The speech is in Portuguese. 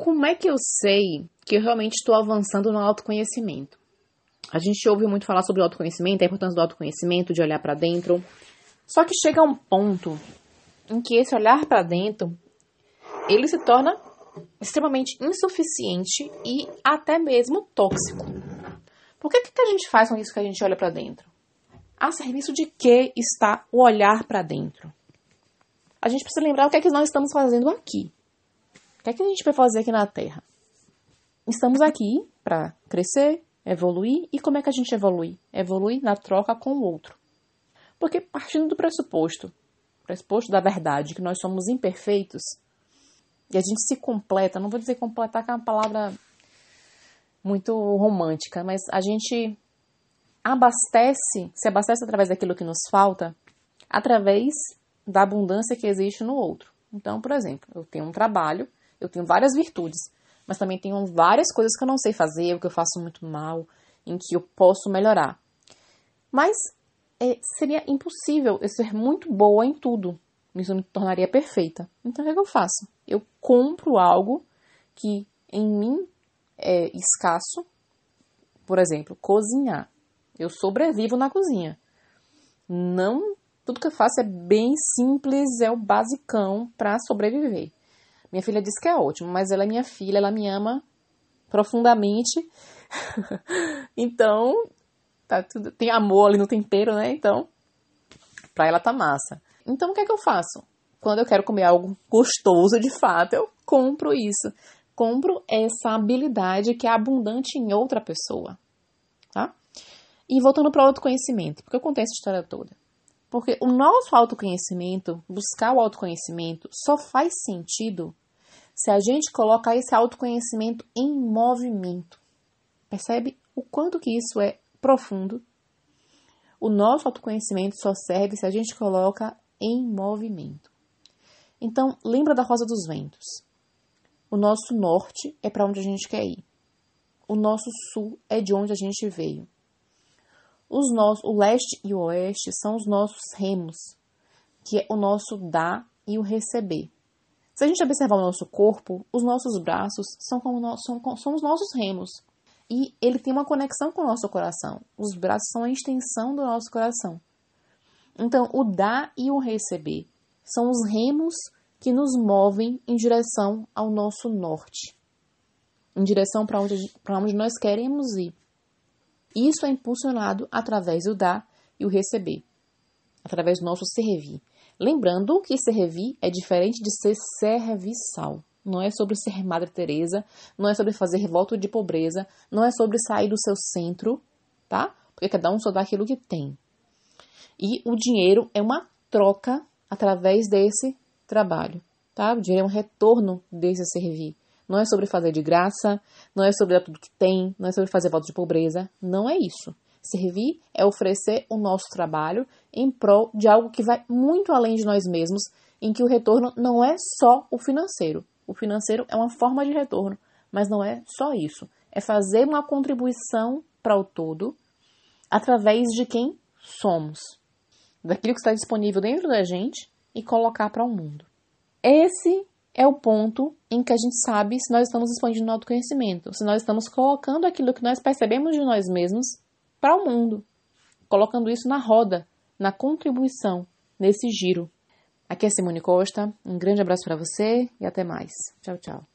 como é que eu sei que eu realmente estou avançando no autoconhecimento? A gente ouve muito falar sobre autoconhecimento, a importância do autoconhecimento, de olhar para dentro. Só que chega um ponto em que esse olhar para dentro, ele se torna extremamente insuficiente e até mesmo tóxico. Por que, que a gente faz com isso que a gente olha para dentro? A serviço de que está o olhar para dentro? A gente precisa lembrar o que é que nós estamos fazendo aqui. O que é que a gente vai fazer aqui na Terra? Estamos aqui para crescer, evoluir. E como é que a gente evolui? Evolui na troca com o outro. Porque partindo do pressuposto, pressuposto da verdade, que nós somos imperfeitos, e a gente se completa, não vou dizer completar que é uma palavra muito romântica, mas a gente abastece, se abastece através daquilo que nos falta, através da abundância que existe no outro. Então, por exemplo, eu tenho um trabalho eu tenho várias virtudes, mas também tenho várias coisas que eu não sei fazer, o que eu faço muito mal, em que eu posso melhorar. Mas é, seria impossível eu ser muito boa em tudo. Isso me tornaria perfeita. Então, o que, é que eu faço? Eu compro algo que em mim é escasso. Por exemplo, cozinhar. Eu sobrevivo na cozinha. Não tudo que eu faço é bem simples, é o basicão para sobreviver. Minha filha disse que é ótimo, mas ela é minha filha, ela me ama profundamente. então, tá tudo, tem amor ali no tempero, né? Então, pra ela tá massa. Então, o que é que eu faço? Quando eu quero comer algo gostoso de fato, eu compro isso. Compro essa habilidade que é abundante em outra pessoa, tá? E voltando para o autoconhecimento, porque eu contei essa história toda. Porque o nosso autoconhecimento, buscar o autoconhecimento, só faz sentido se a gente coloca esse autoconhecimento em movimento. Percebe o quanto que isso é profundo? O nosso autoconhecimento só serve se a gente coloca em movimento. Então, lembra da rosa dos ventos. O nosso norte é para onde a gente quer ir. O nosso sul é de onde a gente veio. Os nossos, o leste e o oeste são os nossos remos, que é o nosso dar e o receber. Se a gente observar o nosso corpo, os nossos braços são, como no, são, são os nossos remos. E ele tem uma conexão com o nosso coração. Os braços são a extensão do nosso coração. Então, o dar e o receber são os remos que nos movem em direção ao nosso norte, em direção para onde, onde nós queremos ir. Isso é impulsionado através do dar e o receber, através do nosso servir. Lembrando que servir é diferente de ser serviçal. Não é sobre ser Madre Teresa, não é sobre fazer voto de pobreza, não é sobre sair do seu centro, tá? Porque cada um só dá aquilo que tem. E o dinheiro é uma troca através desse trabalho, tá? O dinheiro é um retorno desse servir. Não é sobre fazer de graça, não é sobre dar tudo que tem, não é sobre fazer voto de pobreza, não é isso. Servir é oferecer o nosso trabalho em prol de algo que vai muito além de nós mesmos, em que o retorno não é só o financeiro. O financeiro é uma forma de retorno, mas não é só isso. É fazer uma contribuição para o todo através de quem somos, daquilo que está disponível dentro da gente e colocar para o mundo. Esse é o ponto em que a gente sabe se nós estamos expandindo o autoconhecimento, se nós estamos colocando aquilo que nós percebemos de nós mesmos para o mundo, colocando isso na roda, na contribuição, nesse giro. Aqui é Simone Costa, um grande abraço para você e até mais. Tchau, tchau.